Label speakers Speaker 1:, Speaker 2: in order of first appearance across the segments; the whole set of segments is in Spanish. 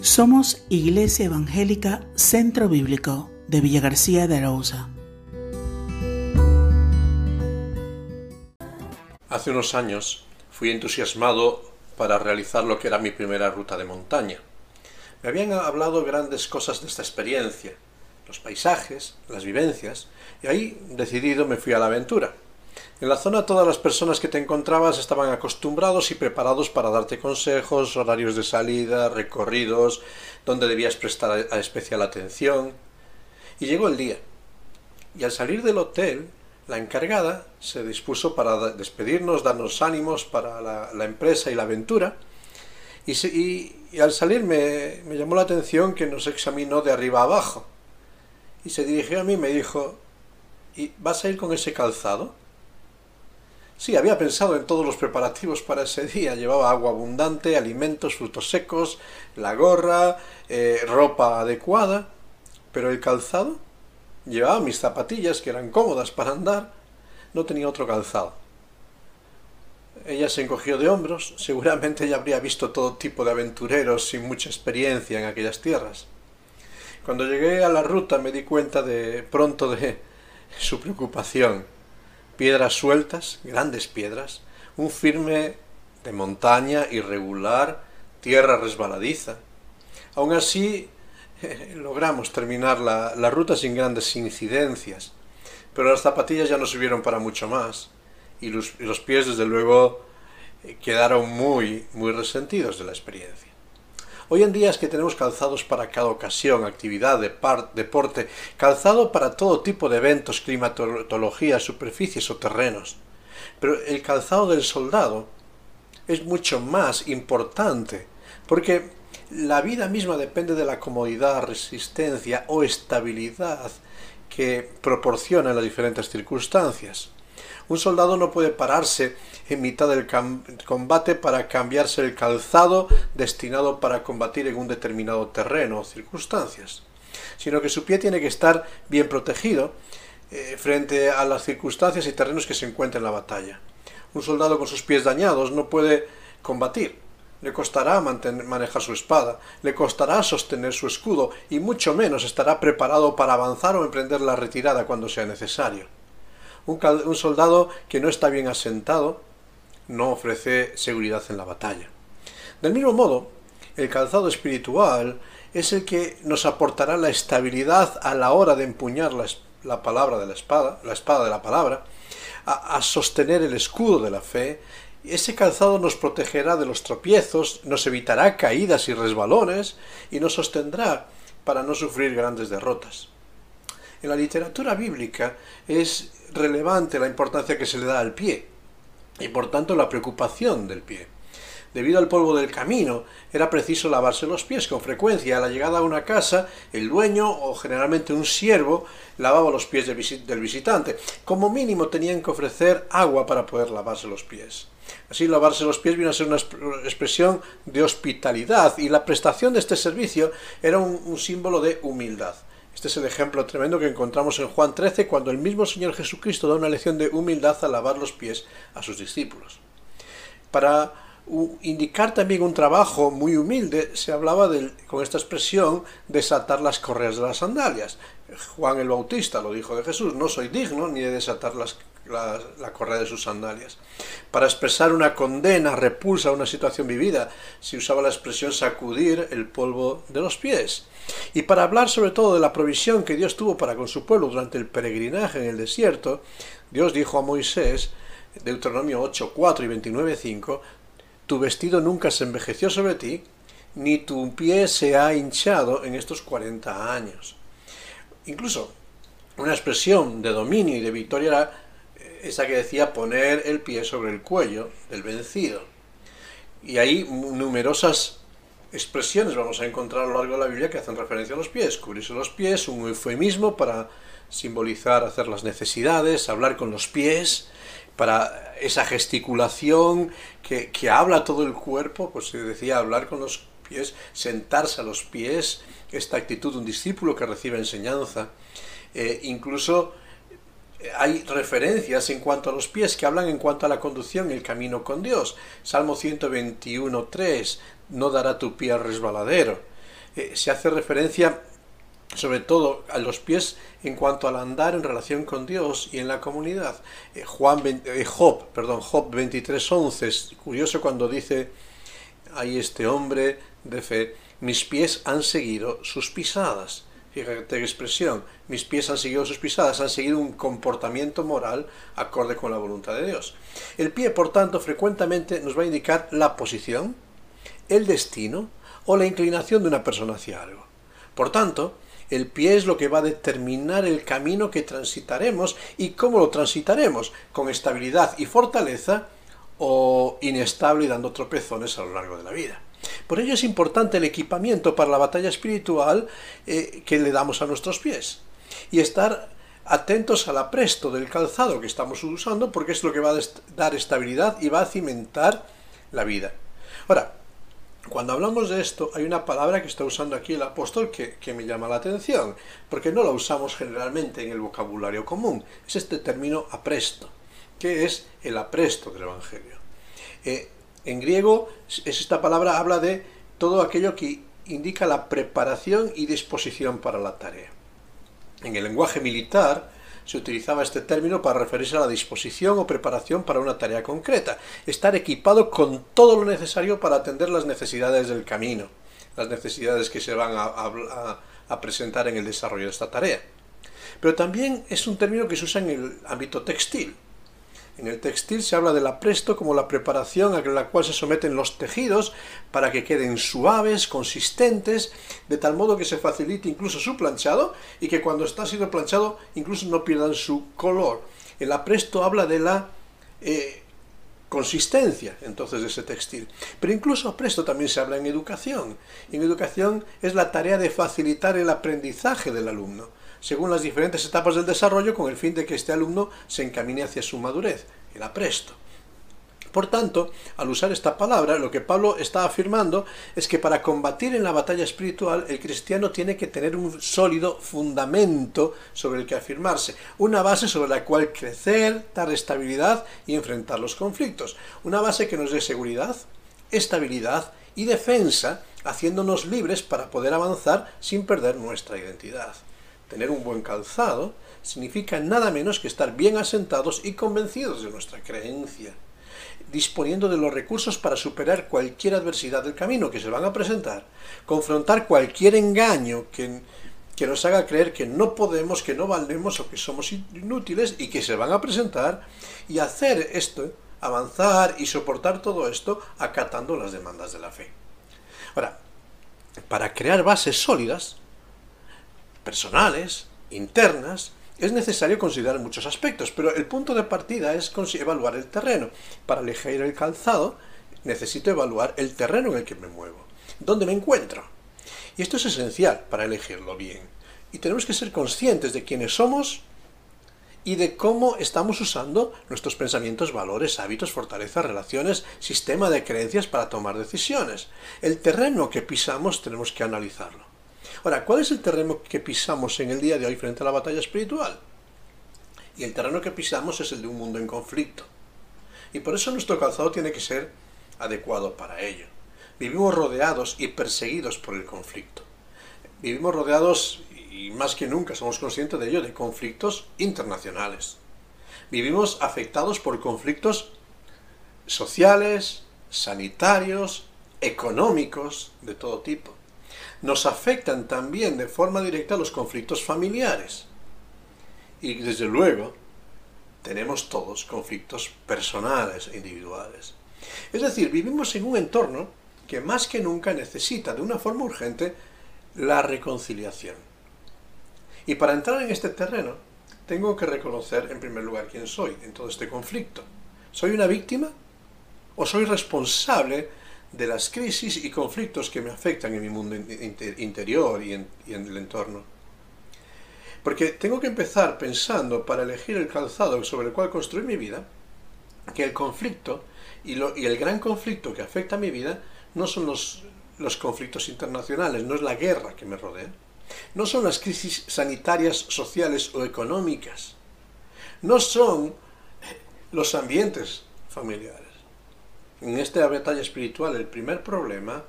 Speaker 1: Somos Iglesia Evangélica Centro Bíblico de Villa García de Arauza.
Speaker 2: Hace unos años fui entusiasmado para realizar lo que era mi primera ruta de montaña. Me habían hablado grandes cosas de esta experiencia, los paisajes, las vivencias, y ahí decidido me fui a la aventura. En la zona todas las personas que te encontrabas estaban acostumbrados y preparados para darte consejos, horarios de salida, recorridos, donde debías prestar especial atención. Y llegó el día. Y al salir del hotel, la encargada se dispuso para despedirnos, darnos ánimos para la, empresa y la aventura. Y, al salir me, llamó la atención que nos examinó de arriba abajo. Y se dirigió a mí y me dijo, ¿y vas a ir con ese calzado? Sí, había pensado en todos los preparativos para ese día. Llevaba agua abundante, alimentos, frutos secos, la gorra, eh, ropa adecuada. Pero el calzado, llevaba mis zapatillas que eran cómodas para andar. No tenía otro calzado. Ella se encogió de hombros. Seguramente ella habría visto todo tipo de aventureros sin mucha experiencia en aquellas tierras. Cuando llegué a la ruta me di cuenta de pronto de su preocupación piedras sueltas, grandes piedras, un firme de montaña irregular, tierra resbaladiza. Aún así, logramos terminar la, la, ruta sin grandes incidencias, pero las zapatillas ya no sirvieron para mucho más, y los, los pies, desde luego, quedaron muy, muy resentidos de la experiencia. Hoy en día es que tenemos calzados para cada ocasión, actividad, deporte, calzado para todo tipo de eventos, climatología, superficies o terrenos. Pero el calzado del soldado es mucho más importante, porque la vida misma depende de la comodidad, resistencia o estabilidad que proporcionan las diferentes circunstancias. Un soldado no puede pararse en mitad del combate para cambiarse el calzado destinado para combatir en un determinado terreno o circunstancias, sino que su pie tiene que estar bien protegido eh, frente a las circunstancias y terrenos que se encuentran en la batalla. Un soldado con sus pies dañados no puede combatir, le costará manejar su espada, le costará sostener su escudo y mucho menos estará preparado para avanzar o emprender la retirada cuando sea necesario. un, soldado que no está bien asentado no ofrece seguridad en la batalla. Del mismo modo, el calzado espiritual es el que nos aportará la estabilidad a la hora de empuñar la, palabra de la espada, la espada de la palabra, a, a sostener el escudo de la fe. Ese calzado nos protegerá de los tropiezos, nos evitará caídas y resbalones y nos sostendrá para no sufrir grandes derrotas. En la literatura bíblica es relevante la importancia que se le da al pie y por tanto la preocupación del pie. Debido al polvo del camino, era preciso lavarse los pies con frecuencia. A la llegada a una casa, el dueño o generalmente un siervo lavaba los pies del visitante. Como mínimo tenían que ofrecer agua para poder lavarse los pies. Así lavarse los pies vino a ser una expresión de hospitalidad y la prestación de este servicio era un símbolo de humildad. Este es el ejemplo tremendo que encontramos en Juan 13 cuando el mismo Señor Jesucristo da una lección de humildad al lavar los pies a sus discípulos. Para indicar también un trabajo muy humilde, se hablaba con esta expresión desatar las correas de las sandalias. Juan el Bautista lo dijo de Jesús, no soy digno ni de desatar las, la, correa de sus sandalias. Para expresar una condena, repulsa a una situación vivida, se usaba la expresión sacudir el polvo de los pies. Y para hablar sobre todo de la provisión que Dios tuvo para con su pueblo durante el peregrinaje en el desierto, Dios dijo a Moisés, Deuteronomio 8, 4 y 29, 5, tu vestido nunca se envejeció sobre ti, ni tu pie se ha hinchado en estos 40 años. Incluso una expresión de dominio y de victoria era esa que decía poner el pie sobre el cuello del vencido. Y hay numerosas expresiones vamos a encontrar a lo largo de la Biblia que hacen referencia a los pies. Cubrirse los pies, un eufemismo para simbolizar hacer las necesidades, hablar con los pies, para esa gesticulación que, que habla todo el cuerpo, pues se decía hablar con los pies, sentarse a los pies, esta actitud de un discípulo que recibe enseñanza, eh, incluso hay referencias en cuanto a los pies que hablan en cuanto a la conducción el camino con Dios. Salmo 121.3, no dará tu pie al resbaladero. eh, se hace referencia sobre todo a los pies en cuanto al andar en relación con Dios y en la comunidad. Eh, Juan, eh, Job, perdón, Job 23.11, es curioso cuando dice, hay este hombre de fe, mis pies han seguido sus pisadas. Fíjate expresión, mis pies han seguido sus pisadas, han seguido un comportamiento moral acorde con la voluntad de Dios. El pie, por tanto, frecuentemente nos va a indicar la posición, el destino o la inclinación de una persona hacia algo. Por tanto, el pie es lo que va a determinar el camino que transitaremos y cómo lo transitaremos, con estabilidad y fortaleza o inestable y dando tropezones a lo largo de la vida. Por ello es importante el equipamiento para la batalla espiritual eh, que le damos a nuestros pies y estar atentos al apresto del calzado que estamos usando porque es lo que va a dar estabilidad y va a cimentar la vida. Ahora, cuando hablamos de esto, hay una palabra que está usando aquí el apóstol que, me llama la atención, porque no la usamos generalmente en el vocabulario común. Es este término apresto, que es el apresto del Evangelio. Eh, en griego, es esta palabra habla de todo aquello que indica la preparación y disposición para la tarea. En el lenguaje militar, se utilizaba este término para referirse a la disposición o preparación para una tarea concreta, estar equipado con todo lo necesario para atender las necesidades del camino, las necesidades que se van a, presentar en el desarrollo de esta tarea. Pero también es un término que se usa en el ámbito textil. En el textil se habla del apresto como la preparación a la cual se someten los tejidos para que queden suaves, consistentes, de tal modo que se facilite incluso su planchado y que cuando está siendo planchado incluso no pierdan su color. El apresto habla de la eh, consistencia entonces de ese textil. Pero incluso apresto también se habla en educación. En educación es la tarea de facilitar el aprendizaje del alumno según las diferentes etapas del desarrollo con el fin de que este alumno se encamine hacia su madurez, el apresto. Por tanto, al usar esta palabra, lo que Pablo está afirmando es que para combatir en la batalla espiritual, el cristiano tiene que tener un sólido fundamento sobre el que afirmarse, una base sobre la cual crecer, dar estabilidad y enfrentar los conflictos, una base que nos dé seguridad, estabilidad y defensa, haciéndonos libres para poder avanzar sin perder nuestra identidad. Tener un buen calzado significa nada menos que estar bien asentados y convencidos de nuestra creencia, disponiendo de los recursos para superar cualquier adversidad del camino que se van a presentar, confrontar cualquier engaño que, que nos haga creer que no podemos, que no valemos o que somos inútiles y que se van a presentar, y hacer esto, avanzar y soportar todo esto acatando las demandas de la fe. Ahora, para crear bases sólidas, personales, internas, es necesario considerar muchos aspectos, pero el punto de partida es evaluar el terreno. Para elegir el calzado, necesito evaluar el terreno en el que me muevo, dónde me encuentro. Y esto es esencial para elegirlo bien. Y tenemos que ser conscientes de quiénes somos y de cómo estamos usando nuestros pensamientos, valores, hábitos, fortalezas, relaciones, sistema de creencias para tomar decisiones. El terreno que pisamos tenemos que analizarlo. Ahora, ¿cuál es el terreno que pisamos en el día de hoy frente a la batalla espiritual? Y el terreno que pisamos es el de un mundo en conflicto. Y por eso nuestro calzado tiene que ser adecuado para ello. Vivimos rodeados y perseguidos por el conflicto. Vivimos rodeados, y más que nunca somos conscientes de ello, de conflictos internacionales. Vivimos afectados por conflictos sociales, sanitarios, económicos, de todo tipo nos afectan también de forma directa los conflictos familiares. Y desde luego, tenemos todos conflictos personales e individuales. Es decir, vivimos en un entorno que más que nunca necesita de una forma urgente la reconciliación. Y para entrar en este terreno, tengo que reconocer en primer lugar quién soy en todo este conflicto. ¿Soy una víctima? ¿O soy responsable de las crisis y conflictos que me afectan en mi mundo interior y en, el entorno. Porque tengo que empezar pensando para elegir el calzado sobre el cual construir mi vida, que el conflicto y, el gran conflicto que afecta a mi vida no son los conflictos internacionales, no es la guerra que me rodea, no son las crisis sanitarias, sociales o económicas, no son los ambientes familiares en esta batalla espiritual el primer problema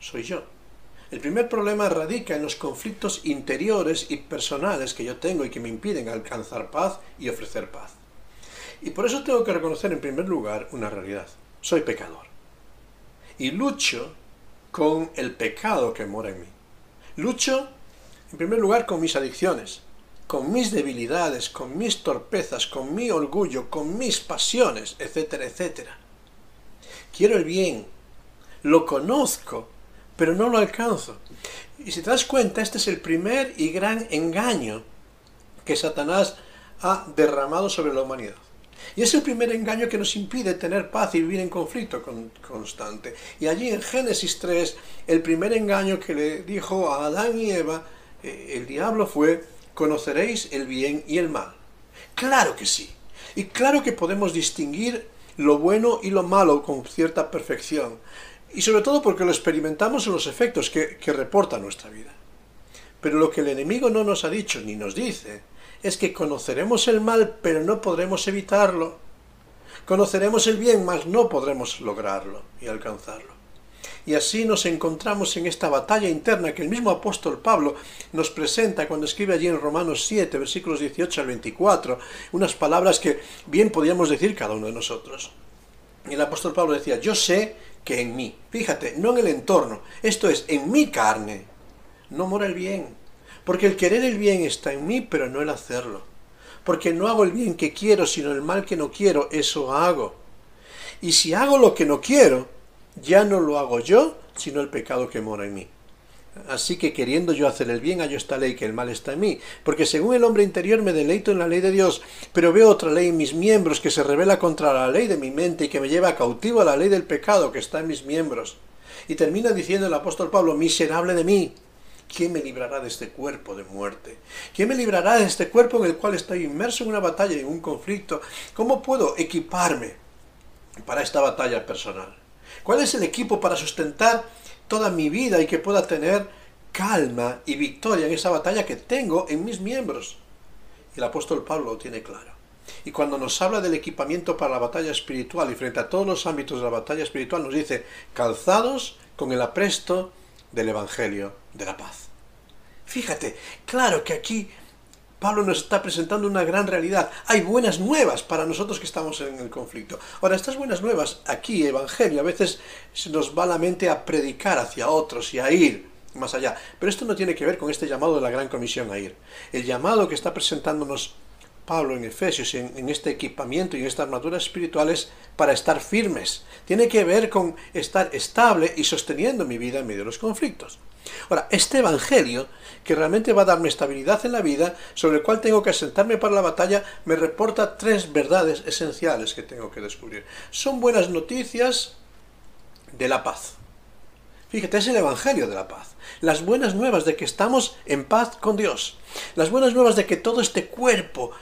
Speaker 2: soy yo. El primer problema radica en los conflictos interiores y personales que yo tengo y que me impiden alcanzar paz y ofrecer paz. Y por eso tengo que reconocer en primer lugar una realidad. Soy pecador. Y lucho con el pecado que mora en mí. Lucho en primer lugar con mis adicciones, con mis debilidades, con mis torpezas, con mi orgullo, con mis pasiones, etcétera, etcétera. Quiero el bien, lo conozco, pero no lo alcanzo. Y si te das cuenta, este es el primer y gran engaño que Satanás ha derramado sobre la humanidad. Y es el primer engaño que nos impide tener paz y vivir en conflicto constante. Y allí en Génesis 3, el primer engaño que le dijo a Adán y Eva, eh, el diablo fue, conoceréis el bien y el mal. Claro que sí. Y claro que podemos distinguir lo bueno y lo malo con cierta perfección. Y sobre todo porque lo experimentamos en los efectos que, que reporta nuestra vida. Pero lo que el enemigo no nos ha dicho ni nos dice es que conoceremos el mal, pero no podremos evitarlo. Conoceremos el bien, mas no podremos lograrlo y alcanzarlo. Y así nos encontramos en esta batalla interna que el mismo apóstol Pablo nos presenta cuando escribe allí en Romanos 7, versículos 18 al 24, unas palabras que bien podíamos decir cada uno de nosotros. Y el apóstol Pablo decía, yo sé que en mí, fíjate, no en el entorno, esto es, en mi carne, no mora el bien porque el querer el bien está en mí, pero no el hacerlo. Porque no hago el bien que quiero, sino el mal que no quiero, eso hago. Y si hago lo que no quiero, ya no lo hago yo, sino el pecado que mora en mí. Así que queriendo yo hacer el bien, hallo esta ley que el mal está en mí, porque según el hombre interior me deleito en la ley de Dios, pero veo otra ley en mis miembros que se revela contra la ley de mi mente y que me lleva cautivo a la ley del pecado que está en mis miembros. Y termina diciendo el apóstol Pablo, miserable de mí, ¿Quién me librará de este cuerpo de muerte? ¿Quién me librará de este cuerpo en el cual estoy inmerso en una batalla, en un conflicto? ¿Cómo puedo equiparme para esta batalla personal? ¿Cuál es el equipo para sustentar toda mi vida y que pueda tener calma y victoria en esa batalla que tengo en mis miembros? El apóstol Pablo lo tiene claro. Y cuando nos habla del equipamiento para la batalla espiritual y frente a todos los ámbitos de la batalla espiritual, nos dice, calzados con el apresto del Evangelio de la paz. Fíjate, claro que aquí Pablo nos está presentando una gran realidad. Hay buenas nuevas para nosotros que estamos en el conflicto. Ahora, estas buenas nuevas, aquí, Evangelio, a veces nos va la mente a predicar hacia otros y a ir más allá. Pero esto no tiene que ver con este llamado de la Gran Comisión a ir. El llamado que está presentándonos Pablo en Efesios, en, este equipamiento y en estas armaduras espirituales para estar firmes. Tiene que ver con estar estable y sosteniendo mi vida en medio de los conflictos. Ahora, este Evangelio, que realmente va a darme estabilidad en la vida, sobre el cual tengo que asentarme para la batalla, me reporta tres verdades esenciales que tengo que descubrir. Son buenas noticias de la paz. Fíjate, es el Evangelio de la paz. Las buenas nuevas de que estamos en paz con Dios. Las buenas nuevas de que todo este cuerpo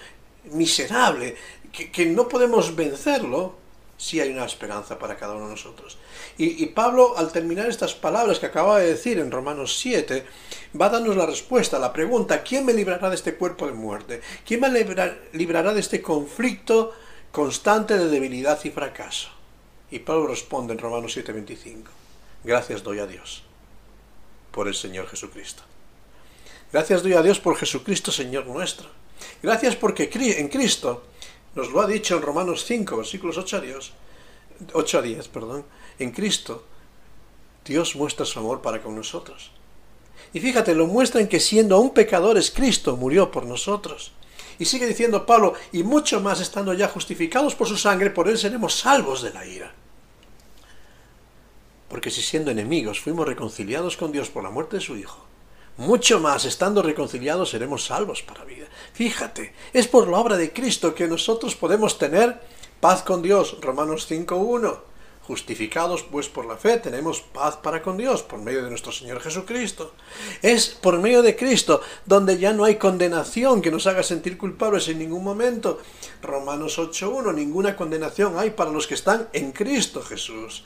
Speaker 2: miserable, que, no podemos vencerlo, si hay una esperanza para cada uno de nosotros. Y, Pablo, al terminar estas palabras que acaba de decir en Romanos 7, va a darnos la respuesta a la pregunta, ¿quién me librará de este cuerpo de muerte? ¿Quién me librará de este conflicto constante de debilidad y fracaso? Y Pablo responde en Romanos 7:25, gracias doy a Dios por el Señor Jesucristo. Gracias doy a Dios por Jesucristo Señor nuestro Gracias porque en Cristo, nos lo ha dicho en Romanos 5, versículos 8 a, Dios, 8 a 10, perdón, en Cristo, Dios muestra su amor para con nosotros. Y fíjate, lo muestra en que siendo aún pecadores, Cristo murió por nosotros. Y sigue diciendo Pablo, y mucho más estando ya justificados por su sangre, por él seremos salvos de la ira. Porque si siendo enemigos fuimos reconciliados con Dios por la muerte de su Hijo, mucho más, estando reconciliados, seremos salvos para vida. Fíjate, es por la obra de Cristo que nosotros podemos tener paz con Dios. Romanos 5.1. Justificados pues por la fe, tenemos paz para con Dios por medio de nuestro Señor Jesucristo. Es por medio de Cristo donde ya no hay condenación que nos haga sentir culpables en ningún momento. Romanos 8.1, ninguna condenación hay para los que están en Cristo Jesús.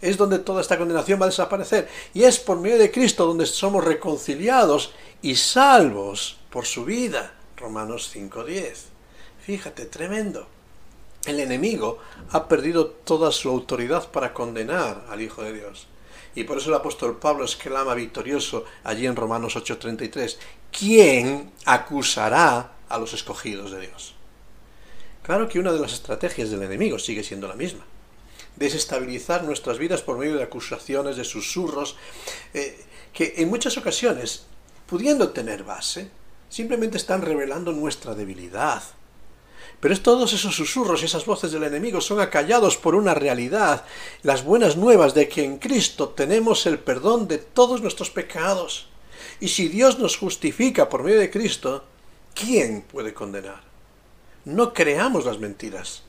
Speaker 2: Es donde toda esta condenación va a desaparecer. Y es por medio de Cristo donde somos reconciliados y salvos por su vida. Romanos 5.10. Fíjate, tremendo. El enemigo ha perdido toda su autoridad para condenar al Hijo de Dios. Y por eso el apóstol Pablo exclama victorioso allí en Romanos 8:33, ¿quién acusará a los escogidos de Dios? Claro que una de las estrategias del enemigo sigue siendo la misma. Desestabilizar nuestras vidas por medio de acusaciones, de susurros, eh, que en muchas ocasiones, pudiendo tener base, simplemente están revelando nuestra debilidad, pero todos esos susurros y esas voces del enemigo son acallados por una realidad, las buenas nuevas de que en Cristo tenemos el perdón de todos nuestros pecados. Y si Dios nos justifica por medio de Cristo, ¿quién puede condenar? No creamos las mentiras.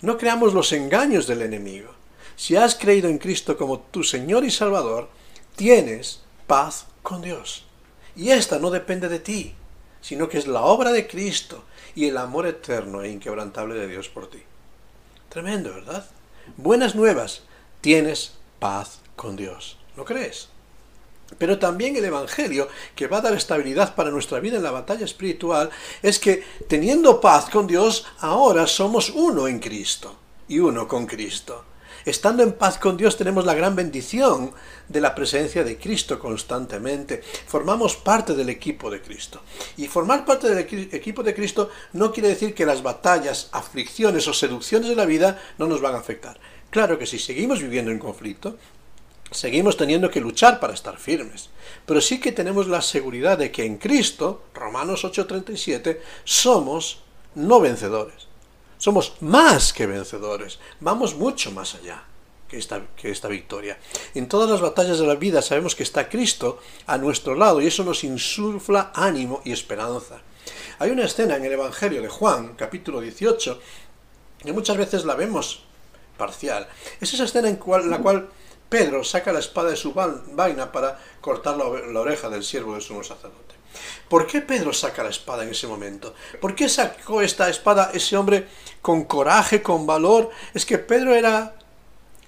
Speaker 2: No creamos los engaños del enemigo. Si has creído en Cristo como tu Señor y Salvador, tienes paz con Dios. Y esta no depende de ti, sino que es la obra de Cristo y el amor eterno e inquebrantable de Dios por ti. Tremendo, ¿verdad? Buenas nuevas, tienes paz con Dios. ¿Lo crees? Pero también el Evangelio, que va a dar estabilidad para nuestra vida en la batalla espiritual, es que teniendo paz con Dios, ahora somos uno en Cristo y uno con Cristo. Estando en paz con Dios tenemos la gran bendición de la presencia de Cristo constantemente. Formamos parte del equipo de Cristo. Y formar parte del equipo de Cristo no quiere decir que las batallas, aflicciones o seducciones de la vida no nos van a afectar. Claro que si seguimos viviendo en conflicto, seguimos teniendo que luchar para estar firmes. Pero sí que tenemos la seguridad de que en Cristo, Romanos 8:37, somos no vencedores somos más que vencedores. Vamos mucho más allá que esta, que esta victoria. En todas las batallas de la vida sabemos que está Cristo a nuestro lado y eso nos insufla ánimo y esperanza. Hay una escena en el Evangelio de Juan, capítulo 18, que muchas veces la vemos parcial. Es esa escena en la cual Pedro saca la espada de su vaina para cortar la, oreja del siervo de sumo sacerdote. ¿Por qué Pedro saca la espada en ese momento? ¿Por qué sacó esta espada ese hombre con coraje, con valor? Es que Pedro era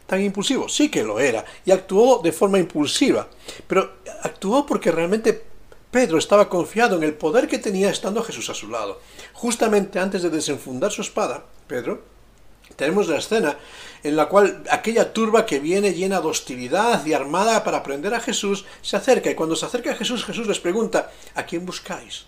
Speaker 2: tan impulsivo, sí que lo era, y actuó de forma impulsiva, pero actuó porque realmente Pedro estaba confiado en el poder que tenía estando Jesús a su lado. Justamente antes de desenfundar su espada, Pedro tenemos la escena en la cual aquella turba que viene llena de hostilidad y armada para prender a Jesús se acerca y cuando se acerca a Jesús Jesús les pregunta ¿a quién buscáis?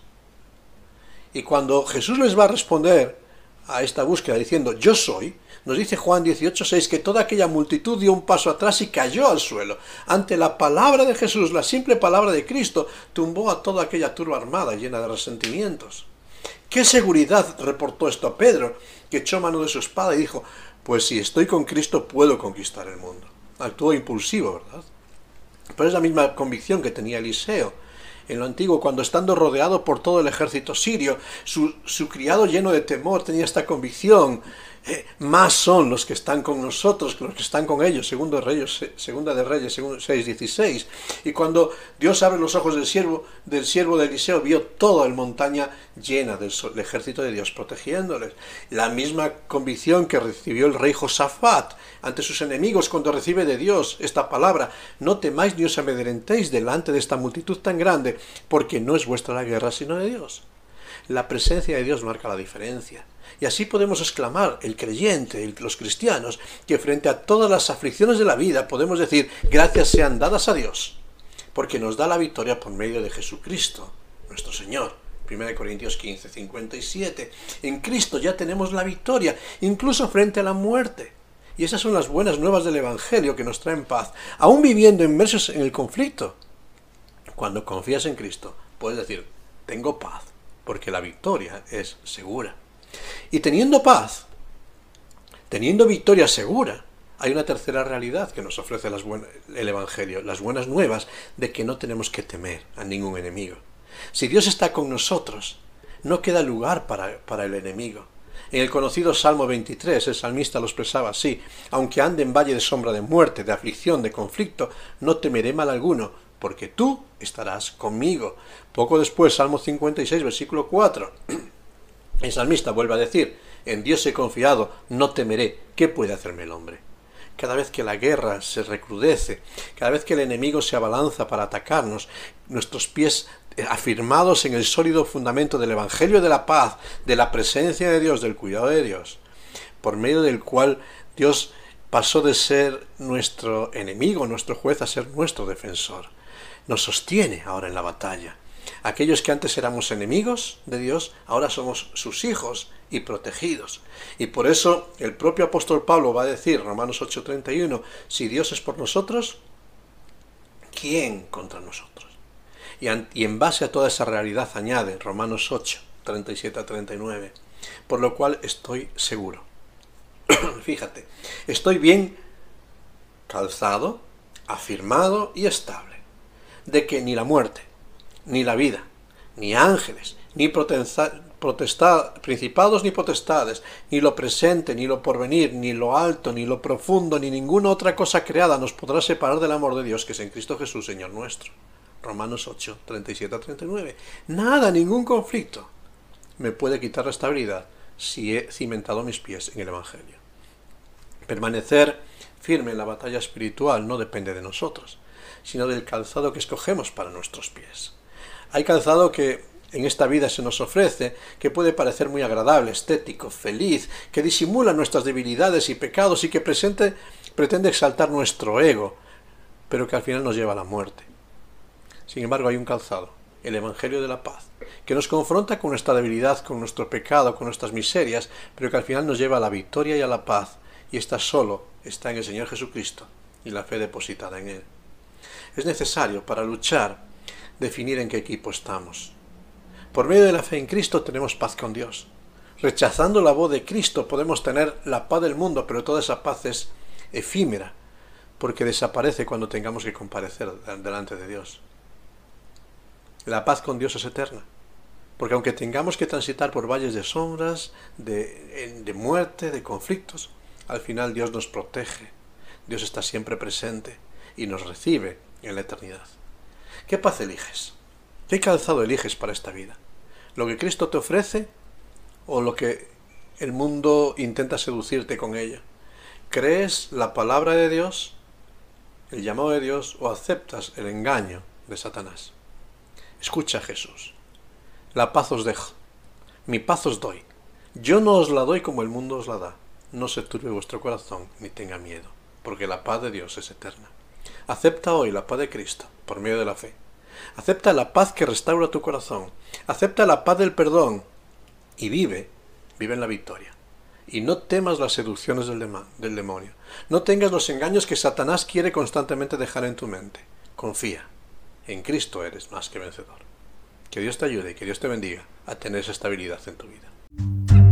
Speaker 2: Y cuando Jesús les va a responder a esta búsqueda diciendo yo soy, nos dice Juan 18:6 que toda aquella multitud dio un paso atrás y cayó al suelo. Ante la palabra de Jesús, la simple palabra de Cristo, tumbó a toda aquella turba armada llena de resentimientos. ¿Qué seguridad reportó esto a Pedro, que echó mano de su espada y dijo, pues si estoy con Cristo puedo conquistar el mundo? Actuó impulsivo, ¿verdad? Pero es la misma convicción que tenía Eliseo en lo antiguo, cuando estando rodeado por todo el ejército sirio, su, su criado lleno de temor tenía esta convicción, eh, más son los que están con nosotros que los que están con ellos, segundo de Reyes, segunda de Reyes 6.16. Y cuando Dios abre los ojos del siervo, del siervo de Eliseo, vio toda la montaña llena del, ejército de Dios protegiéndoles. La misma convicción que recibió el rey Josafat ante sus enemigos cuando recibe de Dios esta palabra, no temáis ni os amedrentéis delante de esta multitud tan grande, porque no es vuestra la guerra, sino de Dios. La presencia de Dios marca la diferencia. Y así podemos exclamar, el creyente, los cristianos, que frente a todas las aflicciones de la vida podemos decir, gracias sean dadas a Dios, porque nos da la victoria por medio de Jesucristo, nuestro Señor. 1 Corintios 15, 57. En Cristo ya tenemos la victoria, incluso frente a la muerte. Y esas son las buenas nuevas del Evangelio que nos traen paz, aún viviendo inmersos en el conflicto. Cuando confías en Cristo, puedes decir, tengo paz, porque la victoria es segura. Y teniendo paz, teniendo victoria segura, hay una tercera realidad que nos ofrece el Evangelio, las buenas nuevas de que no tenemos que temer a ningún enemigo. Si Dios está con nosotros, no queda lugar para, para el enemigo. En el conocido Salmo 23, el salmista lo expresaba así, aunque ande en valle de sombra de muerte, de aflicción, de conflicto, no temeré mal alguno, porque tú estarás conmigo. Poco después, Salmo 56, versículo 4. El salmista vuelve a decir, en Dios he confiado, no temeré, ¿qué puede hacerme el hombre? Cada vez que la guerra se recrudece, cada vez que el enemigo se abalanza para atacarnos, nuestros pies eh, afirmados en el sólido fundamento del Evangelio de la paz, de la presencia de Dios, del cuidado de Dios, por medio del cual Dios pasó de ser nuestro enemigo, nuestro juez, a ser nuestro defensor. Nos sostiene ahora en la batalla. Aquellos que antes éramos enemigos de Dios, ahora somos sus hijos y protegidos. Y por eso el propio apóstol Pablo va a decir, Romanos 8:31, si Dios es por nosotros, ¿quién contra nosotros? Y, en base a toda esa realidad añade Romanos 8, 37 a 39, por lo cual estoy seguro. Fíjate, estoy bien calzado, afirmado y estable, de que ni la muerte, ni la vida, ni ángeles, ni principados ni potestades, ni lo presente, ni lo porvenir, ni lo alto, ni lo profundo, ni ninguna otra cosa creada nos podrá separar del amor de Dios que es en Cristo Jesús, Señor nuestro. Romanos 8, 37 a 39. Nada, ningún conflicto me puede quitar la estabilidad si he cimentado mis pies en el Evangelio. Permanecer firme en la batalla espiritual no depende de nosotros, sino del calzado que escogemos para nuestros pies. Hay calzado que en esta vida se nos ofrece, que puede parecer muy agradable, estético, feliz, que disimula nuestras debilidades y pecados y que presente, pretende exaltar nuestro ego, pero que al final nos lleva a la muerte. Sin embargo, hay un calzado, el Evangelio de la Paz, que nos confronta con nuestra debilidad, con nuestro pecado, con nuestras miserias, pero que al final nos lleva a la victoria y a la paz, y está solo, está en el Señor Jesucristo y la fe depositada en Él. Es necesario, para luchar, definir en qué equipo estamos. Por medio de la fe en Cristo tenemos paz con Dios. Rechazando la voz de Cristo podemos tener la paz del mundo, pero toda esa paz es efímera, porque desaparece cuando tengamos que comparecer delante de Dios. La paz con Dios es eterna, porque aunque tengamos que transitar por valles de sombras, de, de muerte, de conflictos, al final Dios nos protege, Dios está siempre presente y nos recibe en la eternidad. ¿Qué paz eliges? ¿Qué calzado eliges para esta vida? ¿Lo que Cristo te ofrece o lo que el mundo intenta seducirte con ella? ¿Crees la palabra de Dios, el llamado de Dios, o aceptas el engaño de Satanás? Escucha Jesús. La paz os dejo, mi paz os doy. Yo no os la doy como el mundo os la da. No se turbe vuestro corazón ni tenga miedo, porque la paz de Dios es eterna. Acepta hoy la paz de Cristo por medio de la fe Acepta la paz que restaura tu corazón. Acepta la paz del perdón. Y vive, vive en la victoria. Y no temas las seducciones del, del demonio. No tengas los engaños que Satanás quiere constantemente dejar en tu mente. Confía. En Cristo eres más que vencedor. Que Dios te ayude y que Dios te bendiga a tener esa estabilidad en tu vida.